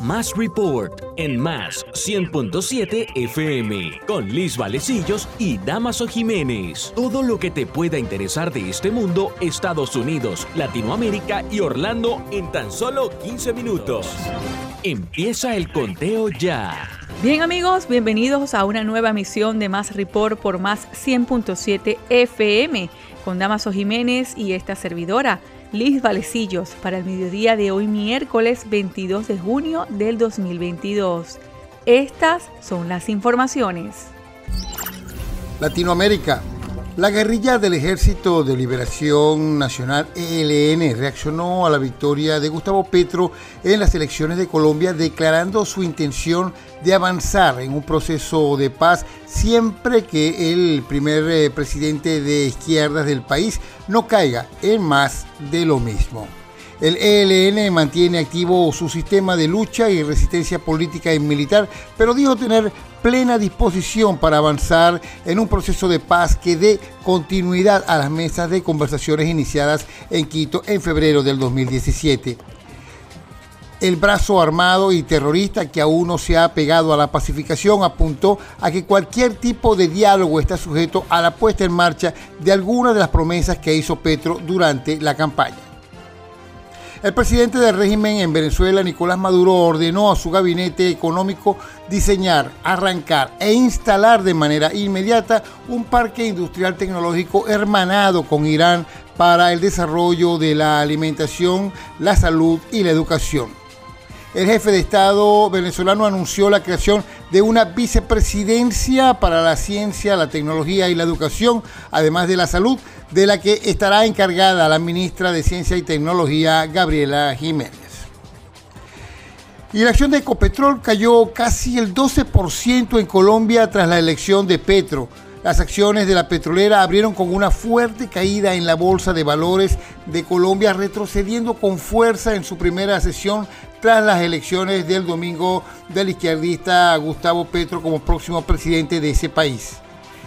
Más Report en Más 100.7 FM con Liz Valecillos y Damaso Jiménez. Todo lo que te pueda interesar de este mundo, Estados Unidos, Latinoamérica y Orlando en tan solo 15 minutos. Empieza el conteo ya. Bien amigos, bienvenidos a una nueva emisión de Más Report por Más 100.7 FM con Damaso Jiménez y esta servidora. Liz Valecillos para el mediodía de hoy miércoles 22 de junio del 2022. Estas son las informaciones. Latinoamérica. La guerrilla del Ejército de Liberación Nacional ELN reaccionó a la victoria de Gustavo Petro en las elecciones de Colombia declarando su intención de avanzar en un proceso de paz siempre que el primer eh, presidente de izquierdas del país no caiga en más de lo mismo. El ELN mantiene activo su sistema de lucha y resistencia política y militar, pero dijo tener plena disposición para avanzar en un proceso de paz que dé continuidad a las mesas de conversaciones iniciadas en Quito en febrero del 2017 el brazo armado y terrorista que aún no se ha pegado a la pacificación apuntó a que cualquier tipo de diálogo está sujeto a la puesta en marcha de algunas de las promesas que hizo Petro durante la campaña. El presidente del régimen en Venezuela, Nicolás Maduro, ordenó a su gabinete económico diseñar, arrancar e instalar de manera inmediata un parque industrial tecnológico hermanado con Irán para el desarrollo de la alimentación, la salud y la educación el jefe de Estado venezolano anunció la creación de una vicepresidencia para la ciencia, la tecnología y la educación, además de la salud, de la que estará encargada la ministra de Ciencia y Tecnología, Gabriela Jiménez. Y la acción de Ecopetrol cayó casi el 12% en Colombia tras la elección de Petro. Las acciones de la petrolera abrieron con una fuerte caída en la Bolsa de Valores de Colombia, retrocediendo con fuerza en su primera sesión tras las elecciones del domingo del izquierdista Gustavo Petro como próximo presidente de ese país.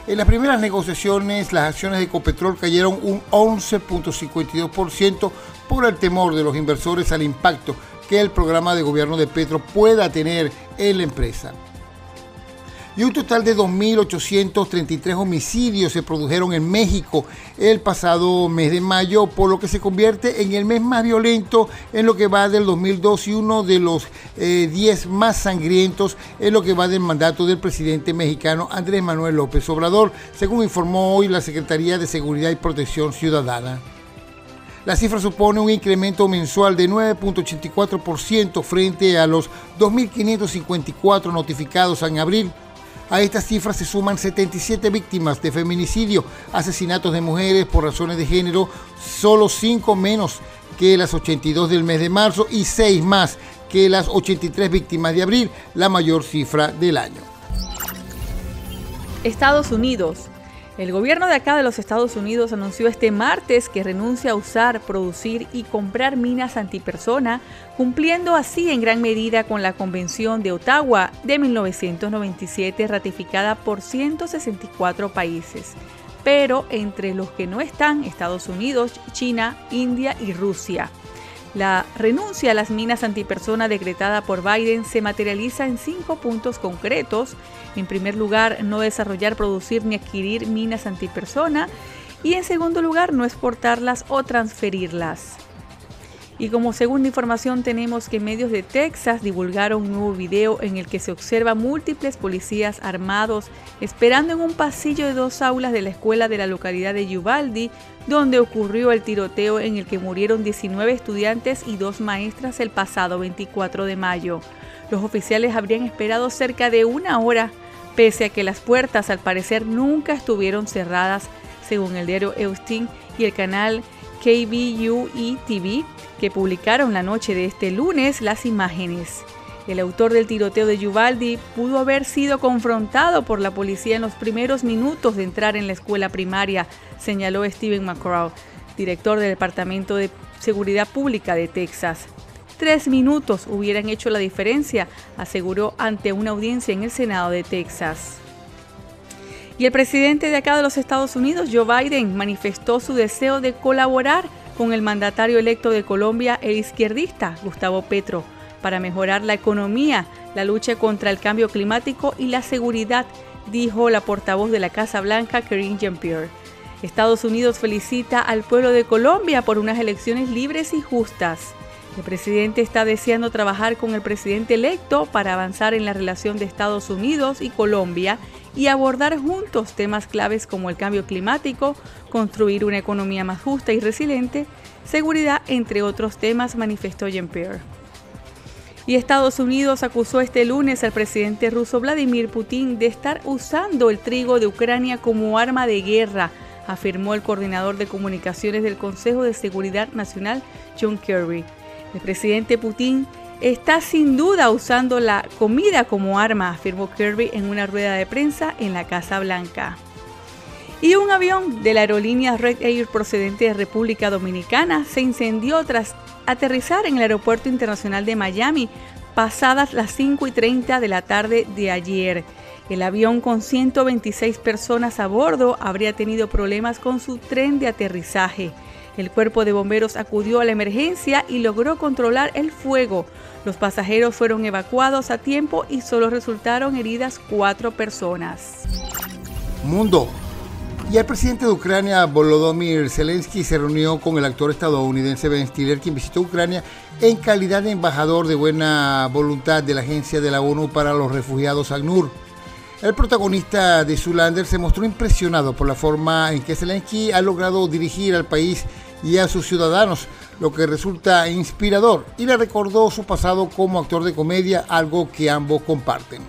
En las primeras negociaciones, las acciones de Ecopetrol cayeron un 11.52% por el temor de los inversores al impacto que el programa de gobierno de Petro pueda tener en la empresa y un total de 2.833 homicidios se produjeron en México el pasado mes de mayo, por lo que se convierte en el mes más violento en lo que va del 2002 y uno de los 10 eh, más sangrientos en lo que va del mandato del presidente mexicano Andrés Manuel López Obrador, según informó hoy la Secretaría de Seguridad y Protección Ciudadana. La cifra supone un incremento mensual de 9.84% frente a los 2.554 notificados en abril a estas cifras se suman 77 víctimas de feminicidio, asesinatos de mujeres por razones de género, solo 5 menos que las 82 del mes de marzo y 6 más que las 83 víctimas de abril, la mayor cifra del año. Estados Unidos el gobierno de acá de los Estados Unidos anunció este martes que renuncia a usar, producir y comprar minas antipersona, cumpliendo así en gran medida con la Convención de Ottawa de 1997 ratificada por 164 países, pero entre los que no están Estados Unidos, China, India y Rusia. La renuncia a las minas antipersona decretada por Biden se materializa en cinco puntos concretos. En primer lugar, no desarrollar, producir ni adquirir minas antipersona. Y en segundo lugar, no exportarlas o transferirlas. Y como segunda información tenemos que medios de Texas divulgaron un nuevo video en el que se observa múltiples policías armados esperando en un pasillo de dos aulas de la escuela de la localidad de Uvalde, donde ocurrió el tiroteo en el que murieron 19 estudiantes y dos maestras el pasado 24 de mayo. Los oficiales habrían esperado cerca de una hora, pese a que las puertas al parecer nunca estuvieron cerradas, según el diario Eustin y el canal KBUE TV, que publicaron la noche de este lunes las imágenes. El autor del tiroteo de Uvalde pudo haber sido confrontado por la policía en los primeros minutos de entrar en la escuela primaria, señaló Steven McCraw, director del Departamento de Seguridad Pública de Texas. Tres minutos hubieran hecho la diferencia, aseguró ante una audiencia en el Senado de Texas. Y el presidente de acá de los Estados Unidos, Joe Biden, manifestó su deseo de colaborar con el mandatario electo de Colombia, el izquierdista Gustavo Petro, para mejorar la economía, la lucha contra el cambio climático y la seguridad, dijo la portavoz de la Casa Blanca, Karine Jean-Pierre. Estados Unidos felicita al pueblo de Colombia por unas elecciones libres y justas. El presidente está deseando trabajar con el presidente electo para avanzar en la relación de Estados Unidos y Colombia y abordar juntos temas claves como el cambio climático, construir una economía más justa y resiliente, seguridad, entre otros temas, manifestó Jean-Pierre. Y Estados Unidos acusó este lunes al presidente ruso Vladimir Putin de estar usando el trigo de Ucrania como arma de guerra, afirmó el coordinador de comunicaciones del Consejo de Seguridad Nacional, John Kirby. El presidente Putin está sin duda usando la comida como arma, afirmó Kirby en una rueda de prensa en la Casa Blanca. Y un avión de la aerolínea Red Air procedente de República Dominicana se incendió tras aterrizar en el Aeropuerto Internacional de Miami pasadas las 5 y 30 de la tarde de ayer. El avión con 126 personas a bordo habría tenido problemas con su tren de aterrizaje. El cuerpo de bomberos acudió a la emergencia y logró controlar el fuego. Los pasajeros fueron evacuados a tiempo y solo resultaron heridas cuatro personas. Mundo. Y el presidente de Ucrania, Volodymyr Zelensky, se reunió con el actor estadounidense Ben Stiller, quien visitó Ucrania en calidad de embajador de buena voluntad de la Agencia de la ONU para los Refugiados ACNUR. El protagonista de Zulander se mostró impresionado por la forma en que Zelensky ha logrado dirigir al país y a sus ciudadanos, lo que resulta inspirador y le recordó su pasado como actor de comedia, algo que ambos comparten.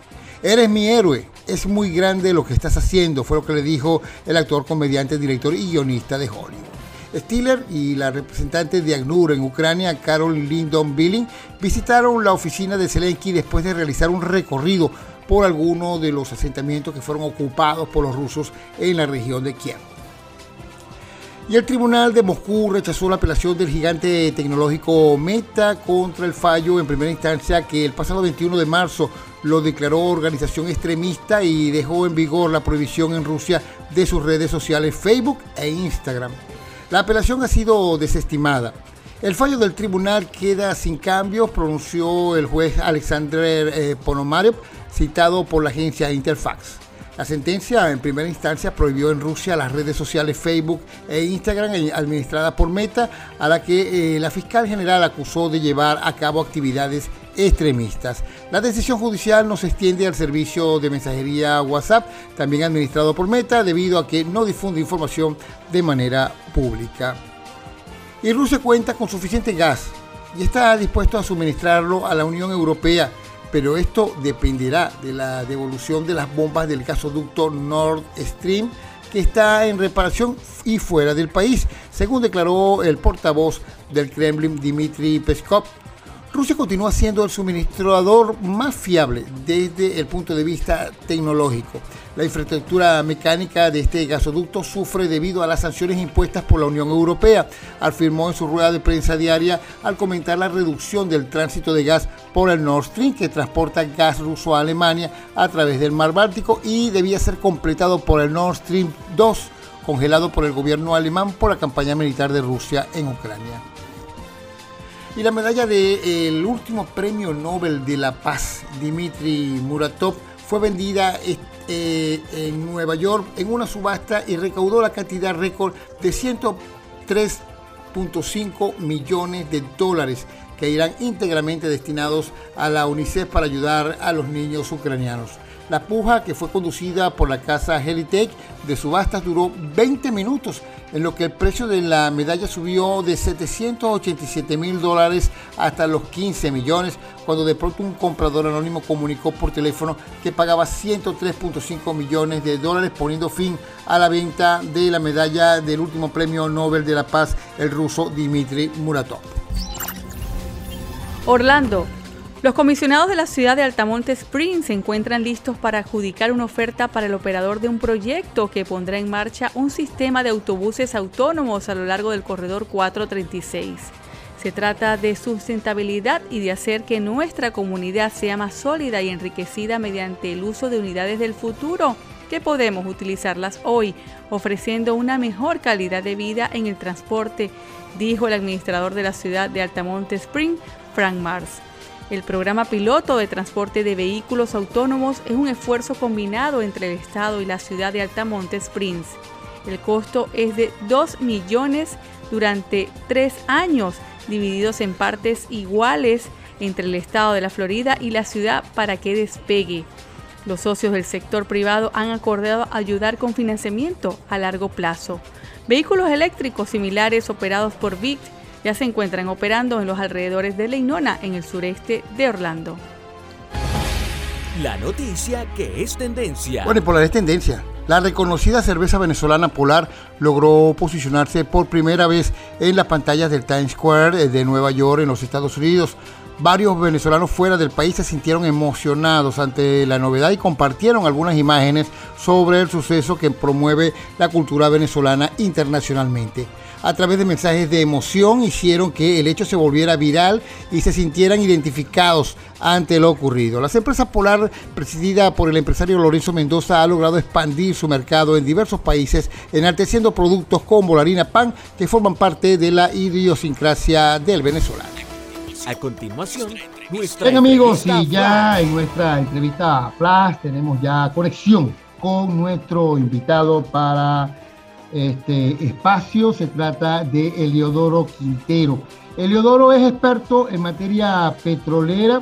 Eres mi héroe, es muy grande lo que estás haciendo, fue lo que le dijo el actor, comediante, director y guionista de Hollywood. Stiller y la representante de ACNUR en Ucrania, Carol Lyndon Billing, visitaron la oficina de Zelensky después de realizar un recorrido por algunos de los asentamientos que fueron ocupados por los rusos en la región de Kiev. Y el Tribunal de Moscú rechazó la apelación del gigante tecnológico Meta contra el fallo en primera instancia que el pasado 21 de marzo lo declaró organización extremista y dejó en vigor la prohibición en Rusia de sus redes sociales Facebook e Instagram. La apelación ha sido desestimada. El fallo del tribunal queda sin cambios, pronunció el juez Alexander eh, Ponomarev, citado por la agencia Interfax. La sentencia en primera instancia prohibió en Rusia las redes sociales Facebook e Instagram eh, administradas por Meta, a la que eh, la fiscal general acusó de llevar a cabo actividades extremistas. La decisión judicial no se extiende al servicio de mensajería WhatsApp, también administrado por Meta, debido a que no difunde información de manera pública. Y Rusia cuenta con suficiente gas y está dispuesto a suministrarlo a la Unión Europea pero esto dependerá de la devolución de las bombas del gasoducto Nord Stream que está en reparación y fuera del país, según declaró el portavoz del Kremlin Dmitry Peskov. Rusia continúa siendo el suministrador más fiable desde el punto de vista tecnológico. La infraestructura mecánica de este gasoducto sufre debido a las sanciones impuestas por la Unión Europea, afirmó en su rueda de prensa diaria al comentar la reducción del tránsito de gas por el Nord Stream que transporta gas ruso a Alemania a través del mar Báltico y debía ser completado por el Nord Stream 2, congelado por el gobierno alemán por la campaña militar de Rusia en Ucrania. Y la medalla del último premio Nobel de la Paz, Dmitry Muratov, fue vendida eh, en Nueva York en una subasta y recaudó la cantidad récord de 103.5 millones de dólares que irán íntegramente destinados a la UNICEF para ayudar a los niños ucranianos. La puja, que fue conducida por la casa Helitech de subastas, duró 20 minutos, en lo que el precio de la medalla subió de 787 mil dólares hasta los 15 millones, cuando de pronto un comprador anónimo comunicó por teléfono que pagaba 103.5 millones de dólares, poniendo fin a la venta de la medalla del último premio Nobel de la Paz, el ruso Dmitry Muratov. Orlando. Los comisionados de la ciudad de Altamonte Springs se encuentran listos para adjudicar una oferta para el operador de un proyecto que pondrá en marcha un sistema de autobuses autónomos a lo largo del corredor 436. Se trata de sustentabilidad y de hacer que nuestra comunidad sea más sólida y enriquecida mediante el uso de unidades del futuro que podemos utilizarlas hoy, ofreciendo una mejor calidad de vida en el transporte, dijo el administrador de la ciudad de Altamonte Spring, Frank Mars. El programa piloto de transporte de vehículos autónomos es un esfuerzo combinado entre el Estado y la ciudad de Altamonte Springs. El costo es de 2 millones durante tres años, divididos en partes iguales entre el Estado de la Florida y la ciudad para que despegue. Los socios del sector privado han acordado ayudar con financiamiento a largo plazo. Vehículos eléctricos similares operados por VIC ya se encuentran operando en los alrededores de Leinona, en el sureste de Orlando. La noticia que es tendencia. Bueno, y Polar es tendencia. La reconocida cerveza venezolana Polar logró posicionarse por primera vez en las pantallas del Times Square de Nueva York en los Estados Unidos. Varios venezolanos fuera del país se sintieron emocionados ante la novedad y compartieron algunas imágenes sobre el suceso que promueve la cultura venezolana internacionalmente. A través de mensajes de emoción hicieron que el hecho se volviera viral y se sintieran identificados ante lo ocurrido. La empresa Polar, presidida por el empresario Lorenzo Mendoza, ha logrado expandir su mercado en diversos países, enalteciendo productos como la harina pan que forman parte de la idiosincrasia del venezolano. A continuación, nuestra Bien amigos, y ya en nuestra entrevista Flash tenemos ya conexión con nuestro invitado para este espacio. Se trata de Eliodoro Quintero. Eliodoro es experto en materia petrolera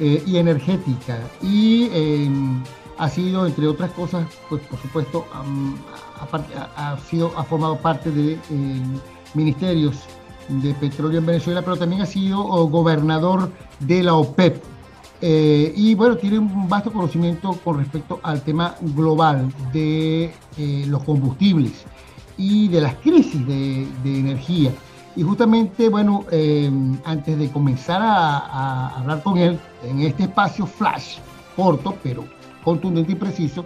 eh, y energética y em, ha sido, entre otras cosas, pues por supuesto, ha, sido, ha formado parte de em, ministerios de petróleo en Venezuela, pero también ha sido gobernador de la OPEP. Eh, y bueno, tiene un vasto conocimiento con respecto al tema global de eh, los combustibles y de las crisis de, energía. Y justamente, bueno, eh, antes de comenzar a, hablar con él en este espacio flash, corto, pero contundente y preciso,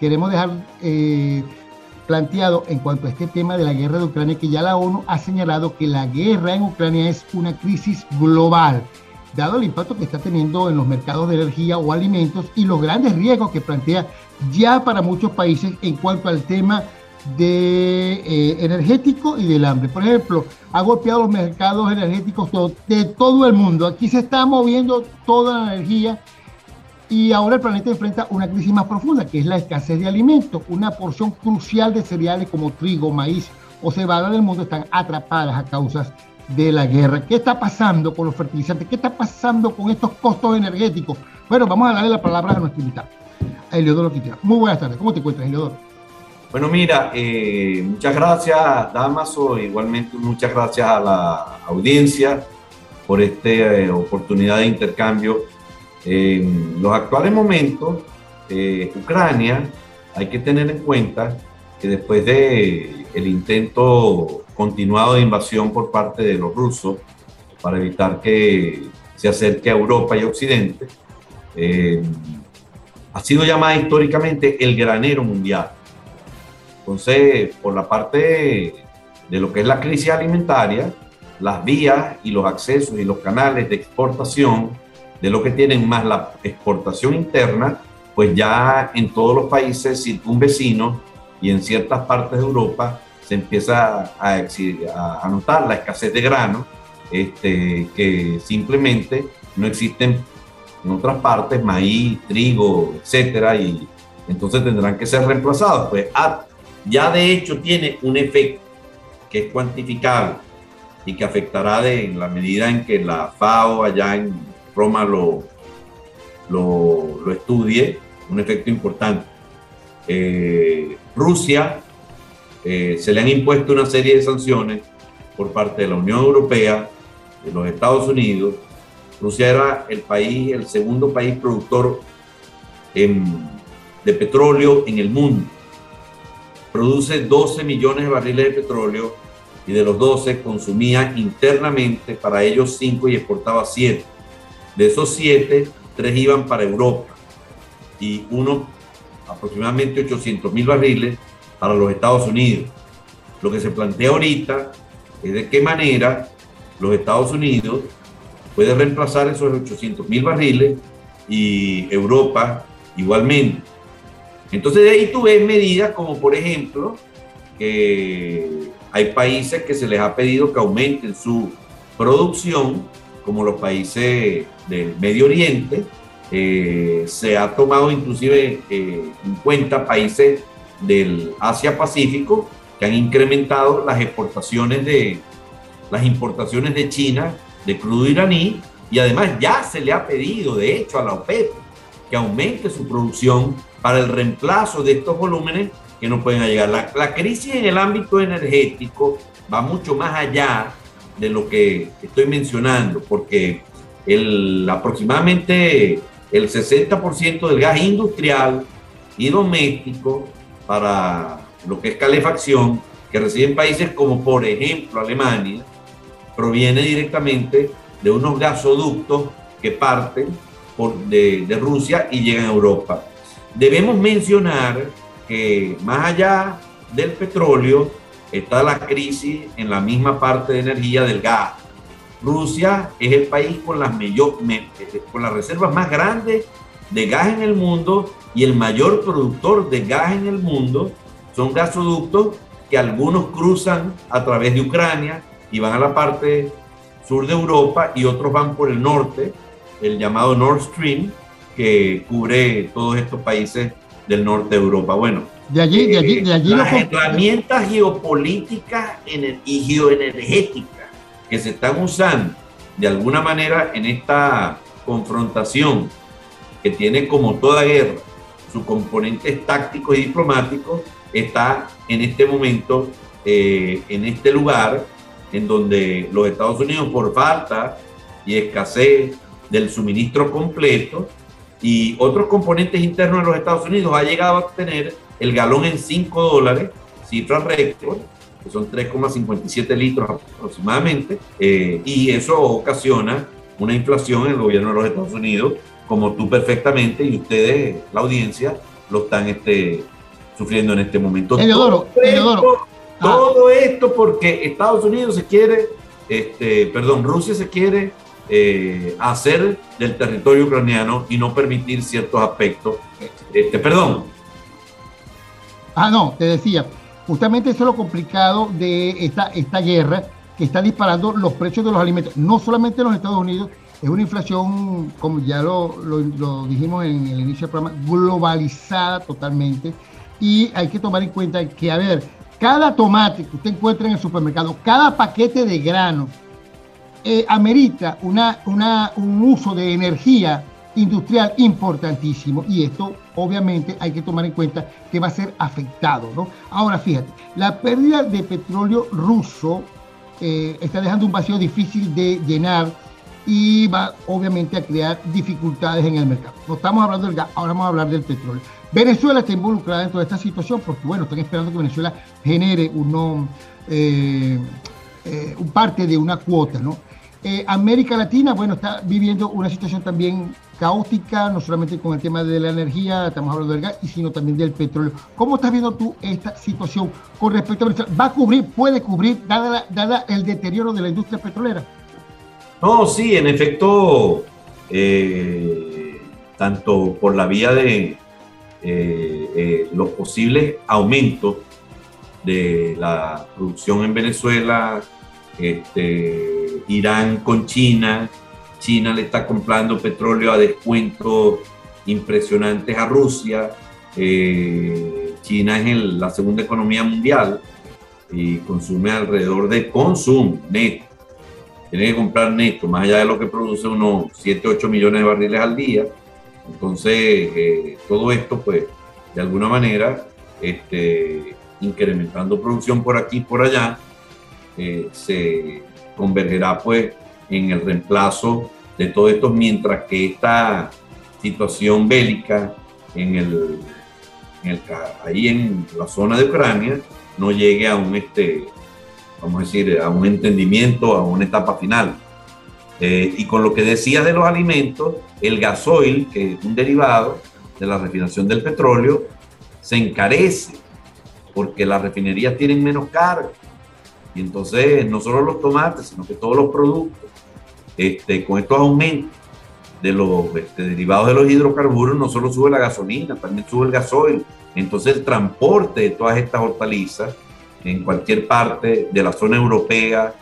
queremos dejar planteado en cuanto a este tema de la guerra de Ucrania, que ya la ONU ha señalado que la guerra en Ucrania es una crisis global, dado el impacto que está teniendo en los mercados de energía o alimentos y los grandes riesgos que plantea ya para muchos países en cuanto al tema de eh, energético y del hambre. Por ejemplo, ha golpeado los mercados energéticos de todo el mundo. Aquí se está moviendo toda la energía y ahora el planeta enfrenta una crisis más profunda, que es la escasez de alimentos. Una porción crucial de cereales como trigo, maíz o cebada del mundo están atrapadas a causas de la guerra. ¿Qué está pasando con los fertilizantes? ¿Qué está pasando con estos costos energéticos? Bueno, vamos a darle la palabra a nuestro invitado, a Eliodoro Quintero. Muy buenas tardes. ¿Cómo te encuentras, Eliodoro? Bueno, mira, eh, muchas gracias, Damaso. Igualmente, muchas gracias a la audiencia por esta eh, oportunidad de intercambio en los actuales momentos, eh, Ucrania, hay que tener en cuenta que después de intento continuado de invasión por parte de los rusos para evitar que se acerque a Europa y Occidente, eh, ha sido llamada históricamente el granero mundial. Entonces, por la parte de lo que es la crisis alimentaria, las vías y los accesos y los canales de exportación de lo que tienen más la exportación interna, pues ya en todos los países circunvecinos y en ciertas partes de Europa se empieza a, a, notar la escasez de grano, este, que simplemente no existen en otras partes, maíz, trigo, etcétera, y entonces tendrán que ser reemplazados. Pues ya de hecho tiene un efecto que es cuantificable y que afectará de, en la medida en que la FAO allá en Roma lo, lo, estudie, un efecto importante. Eh, Rusia eh, se le han impuesto una serie de sanciones por parte de la Unión Europea, de los Estados Unidos. Rusia era el país, el segundo país productor de petróleo en el mundo. Produce 12 millones de barriles de petróleo y de los 12 consumía internamente para ellos 5 y exportaba 7. De esos siete, tres iban para Europa y uno, aproximadamente 800 mil barriles, para los Estados Unidos. Lo que se plantea ahorita es de qué manera los Estados Unidos puede reemplazar esos 800 mil barriles y Europa igualmente. Entonces de ahí tú ves medidas como por ejemplo que hay países que se les ha pedido que aumenten su producción como los países del Medio Oriente. Eh, se ha tomado inclusive eh, en cuenta países del Asia-Pacífico que han incrementado las exportaciones de las importaciones de China de crudo iraní y además ya se le ha pedido, de hecho, a la OPEP que aumente su producción para el reemplazo de estos volúmenes que no pueden llegar. La, la crisis en el ámbito energético va mucho más allá de lo que estoy mencionando, porque el, aproximadamente el 60% del gas industrial y doméstico para lo que es calefacción, que reciben países como por ejemplo Alemania, proviene directamente de unos gasoductos que parten por, de, de Rusia y llegan a Europa. Debemos mencionar que más allá del petróleo está la crisis en la misma parte de energía del gas. Rusia es el país con las, mayor, con las reservas más grandes de gas en el mundo y el mayor productor de gas en el mundo. Son gasoductos que algunos cruzan a través de Ucrania y van a la parte sur de Europa y otros van por el norte, el llamado Nord Stream, que cubre todos estos países del norte de Europa. Bueno, de allí, de allí, de allí las herramientas geopolíticas y geoenergéticas que se están usando de alguna manera en esta confrontación que tiene como toda guerra sus componentes tácticos y diplomáticos, está en este momento, eh, en este lugar, en donde los Estados Unidos, por falta y escasez del suministro completo y otros componentes internos de los Estados Unidos, ha llegado a tener el galón en 5 dólares, cifra récord, que son 3,57 litros aproximadamente, eh, y eso ocasiona una inflación en el gobierno de los Estados Unidos, como tú perfectamente y ustedes, la audiencia, lo están este, sufriendo en este momento. todo, esto, ah. todo esto porque Estados Unidos se quiere, este, perdón, Rusia se quiere eh, hacer del territorio ucraniano y no permitir ciertos aspectos. Este, perdón, Ah, no, te decía, justamente eso es lo complicado de esta, esta guerra que está disparando los precios de los alimentos, no solamente en los Estados Unidos, es una inflación, como ya lo, lo, dijimos en el inicio del programa, globalizada totalmente. Y hay que tomar en cuenta que, a ver, cada tomate que usted encuentra en el supermercado, cada paquete de grano, eh, amerita una, una, un uso de energía industrial importantísimo y esto obviamente hay que tomar en cuenta que va a ser afectado. ¿no? Ahora fíjate, la pérdida de petróleo ruso eh, está dejando un vacío difícil de llenar y va obviamente a crear dificultades en el mercado. No estamos hablando del gas, ahora vamos a hablar del petróleo. Venezuela está involucrada en toda esta situación porque, bueno, están esperando que Venezuela genere uno, eh, eh, parte de una cuota, ¿no? América Latina, bueno, está viviendo una situación también caótica, no solamente con el tema de la energía, estamos hablando del gas, y sino también del petróleo. ¿Cómo estás viendo tú esta situación con respecto a Venezuela? ¿Va a cubrir, puede cubrir, dada, el deterioro de la industria petrolera? No, sí, en efecto, eh, tanto por la vía de eh, eh, los posibles aumentos de la producción en Venezuela, este, Irán con China, China le está comprando petróleo a descuentos impresionantes a Rusia. Eh, China es la segunda economía mundial y consume alrededor de consumo neto. Tiene que comprar neto, más allá de lo que produce unos 7, 8 millones de barriles al día. Entonces, eh, todo esto, pues, de alguna manera, este, incrementando producción por aquí y por allá, se convergerá, pues, en el reemplazo de todo esto, mientras que esta situación bélica en el, ahí en la zona de Ucrania no llegue a un, este, vamos a decir, a un entendimiento, a una etapa final. Eh, y con lo que decía de los alimentos, el gasoil, que es un derivado de la refinación del petróleo, se encarece porque las refinerías tienen menos carga. Y entonces no solo los tomates, sino que todos los productos este, con estos aumentos de los este, derivados de los hidrocarburos, no solo sube la gasolina, también sube el gasoil. Entonces el transporte de todas estas hortalizas en cualquier parte de la zona europea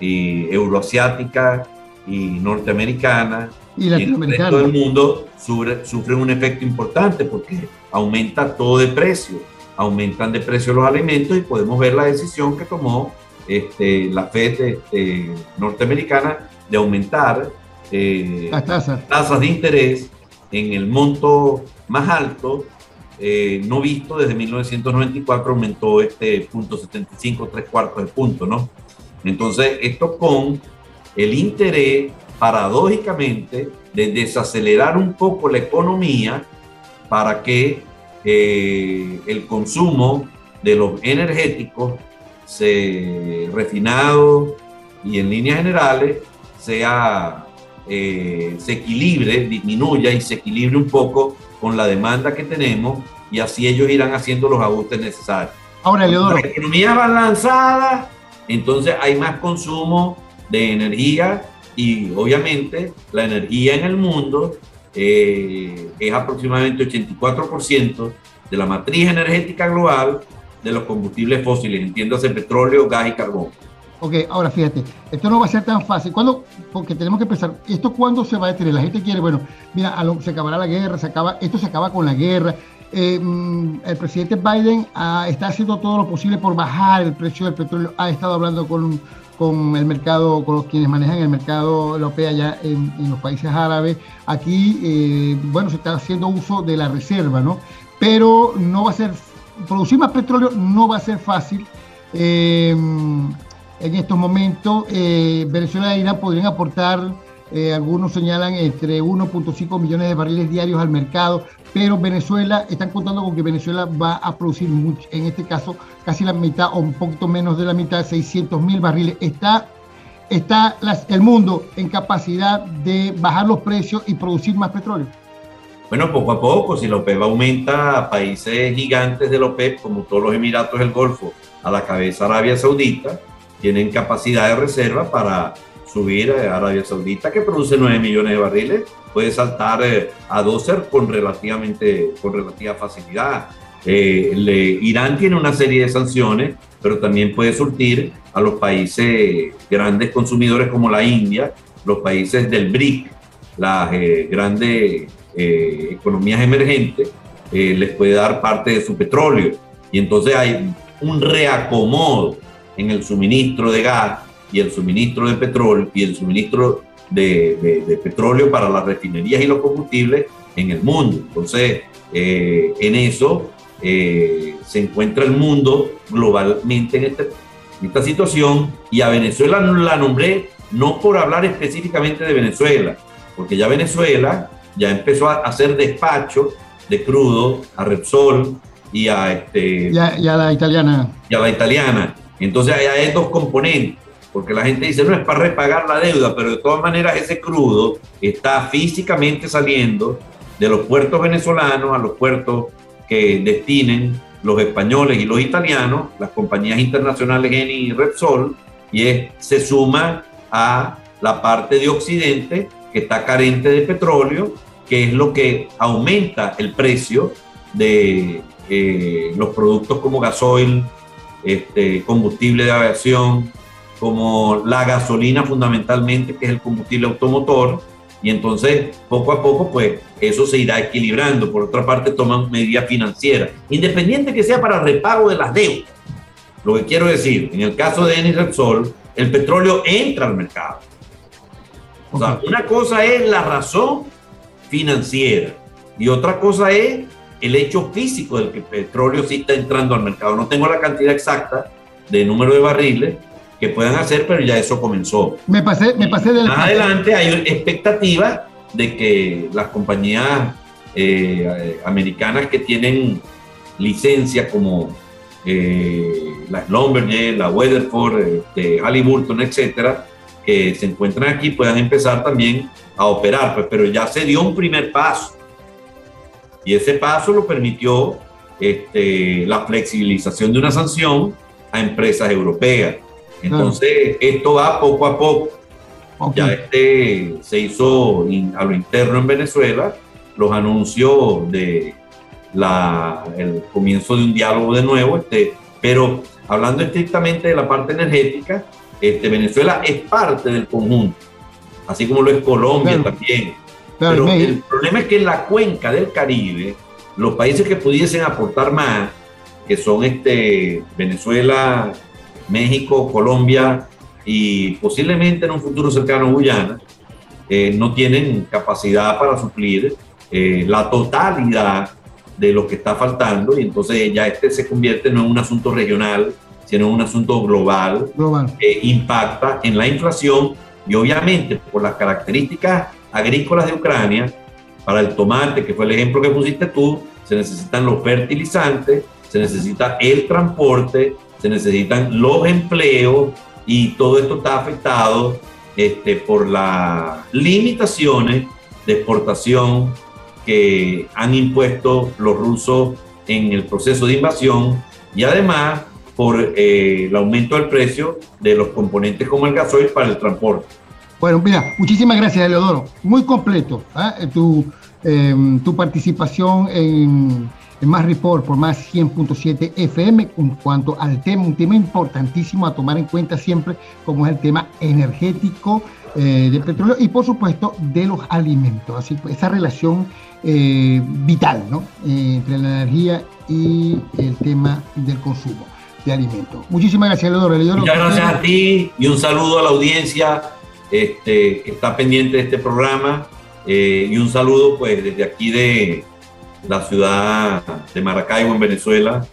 y euroasiática y norteamericana y latinoamericana. todo el mundo sufre, sufre un efecto importante porque aumenta todo de precio, aumentan de precio los alimentos y podemos ver la decisión que tomó este, la FED este, norteamericana de aumentar eh, las tasas. tasas de interés en el monto más alto eh, no visto desde 1994 aumentó este punto 75, tres cuartos de punto, ¿no? Entonces, esto con el interés, paradójicamente, de desacelerar un poco la economía para que eh, el consumo de los energéticos se, refinado y en líneas generales sea, eh, se equilibre, disminuya y se equilibre un poco con la demanda que tenemos y así ellos irán haciendo los ajustes necesarios. Ahora, Leodoro. La economía balanzada, entonces hay más consumo de energía y obviamente la energía en el mundo eh, es aproximadamente 84% de la matriz energética global de los combustibles fósiles, entiéndase petróleo, gas y carbón. Ok, ahora fíjate, esto no va a ser tan fácil. ¿Cuándo? Porque tenemos que pensar, ¿esto cuándo se va a detener? La gente quiere, bueno, mira, se acabará la guerra, se acaba, esto se acaba con la guerra. Eh, mm, el presidente Biden está haciendo todo lo posible por bajar el precio del petróleo. Ha estado hablando con, con el mercado, con los quienes manejan el mercado europeo allá en, los países árabes. Aquí, eh, bueno, se está haciendo uso de la reserva, ¿no? Pero no va a ser, producir más petróleo no va a ser fácil. Eh, en estos momentos. Eh, Venezuela e Irán podrían aportar, eh, algunos señalan, entre 1.5 millones de barriles diarios al mercado, pero Venezuela, están contando con que Venezuela va a producir, mucho, en este caso, casi la mitad o un poquito menos de la mitad, 600 mil barriles. Está, está el mundo en capacidad de bajar los precios y producir más petróleo. Bueno, poco a poco, si la OPEP aumenta, países gigantes de la OPEP, como todos los Emiratos del Golfo, a la cabeza Arabia Saudita, tienen capacidad de reserva para subir a Arabia Saudita, que produce 9 millones de barriles, puede saltar eh, a 12 con, relativamente, con relativa facilidad. Eh, Irán tiene una serie de sanciones, pero también puede surtir a los países grandes consumidores como la India, los países del BRIC, las eh, grandes economías emergentes, les puede dar parte de su petróleo. Y entonces hay un reacomodo en el suministro de gas y el suministro de petróleo y el suministro de, petróleo para las refinerías y los combustibles en el mundo. Entonces, eh, en eso eh, se encuentra el mundo globalmente en, este, en esta situación y a Venezuela la nombré no por hablar específicamente de Venezuela, porque ya Venezuela ya empezó a hacer despacho de crudo a Repsol y a, este, y a la italiana. Y a la italiana. Entonces hay dos componentes, porque la gente dice, no es para repagar la deuda, pero de todas maneras ese crudo está físicamente saliendo de los puertos venezolanos a los puertos que destinen los españoles y los italianos, las compañías internacionales Eni y Repsol, y es, se suma a la parte de Occidente que está carente de petróleo, que es lo que aumenta el precio de eh, los productos como gasoil, este, combustible de aviación, como la gasolina fundamentalmente, que es el combustible automotor, y entonces poco a poco pues eso se irá equilibrando. Por otra parte toman medidas financieras, independiente que sea para repago de las deudas. Lo que quiero decir, en el caso de Eni Sol, el petróleo entra al mercado. O sea, una cosa es la razón financiera y otra cosa es el hecho físico del que el petróleo sí está entrando al mercado. No tengo la cantidad exacta de número de barriles que puedan hacer, pero ya eso comenzó. Me pasé, me pasé del... Más adelante hay expectativa de que las compañías eh, americanas que tienen licencia como eh, la Lumberjay, la Weatherford, este, Halliburton, etcétera, que se encuentran aquí puedan empezar también a operar, pues, pero ya se dio un primer paso. Y ese paso lo permitió este, la flexibilización de una sanción a empresas europeas. Entonces, esto va poco a poco. Ya este, se hizo a lo interno en Venezuela los anuncios de la, el comienzo de un diálogo de nuevo, este, pero hablando estrictamente de la parte energética, este, Venezuela es parte del conjunto. así como lo es Colombia también. Pero el problema es que en la cuenca del Caribe, los países que pudiesen aportar más, que son este, Venezuela, México, Colombia y posiblemente en un futuro cercano Guyana, eh, no tienen capacidad para suplir eh, la totalidad de lo que está faltando y entonces ya este se convierte no en un asunto regional, sino un asunto global, que impacta en la inflación y obviamente por las características agrícolas de Ucrania, para el tomate, que fue el ejemplo que pusiste tú, se necesitan los fertilizantes, se necesita el transporte, se necesitan los empleos y todo esto está afectado este, por las limitaciones de exportación que han impuesto los rusos en el proceso de invasión. Y además por eh, el aumento del precio de los componentes como el gasoil para el transporte. Bueno, mira, muchísimas gracias, Eleodoro. Muy completo ¿eh? tu, em, tu participación en, Más Report por Más 100.7 FM en cuanto al tema, un tema importantísimo a tomar en cuenta siempre, como es el tema energético eh, de petróleo y, por supuesto, de los alimentos. Así que esa relación vital ¿no? Entre la energía y el tema del consumo de alimentos. Muchísimas gracias, Leodoro. Muchas gracias a ti y un saludo a la audiencia este, que está pendiente de este programa eh, y un saludo pues desde aquí de la ciudad de Maracaibo, en Venezuela,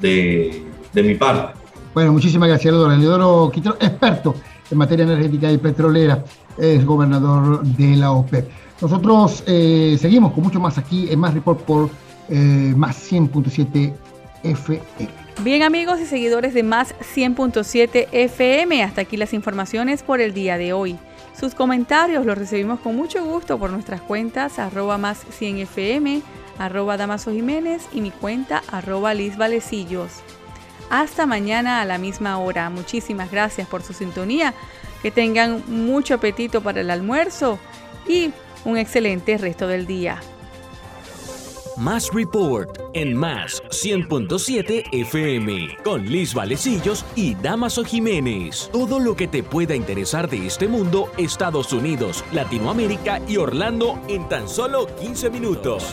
de, de mi parte. Bueno, muchísimas gracias, Leodoro. Leodoro Quito, experto en materia energética y petrolera, es gobernador de la OPEP. Nosotros eh, seguimos con mucho más aquí en Más Report por eh, Más 100.7 FM. Bien amigos y seguidores de Más 100.7 FM, hasta aquí las informaciones por el día de hoy. Sus comentarios los recibimos con mucho gusto por nuestras cuentas arroba más 100 FM, arroba Damaso Jiménez y mi cuenta arroba Liz Valecillos. Hasta mañana a la misma hora. Muchísimas gracias por su sintonía. Que tengan mucho apetito para el almuerzo y un excelente resto del día. Más Report en Más 100.7 FM con Liz Valecillos y Damaso Jiménez. Todo lo que te pueda interesar de este mundo, Estados Unidos, Latinoamérica y Orlando en tan solo 15 minutos.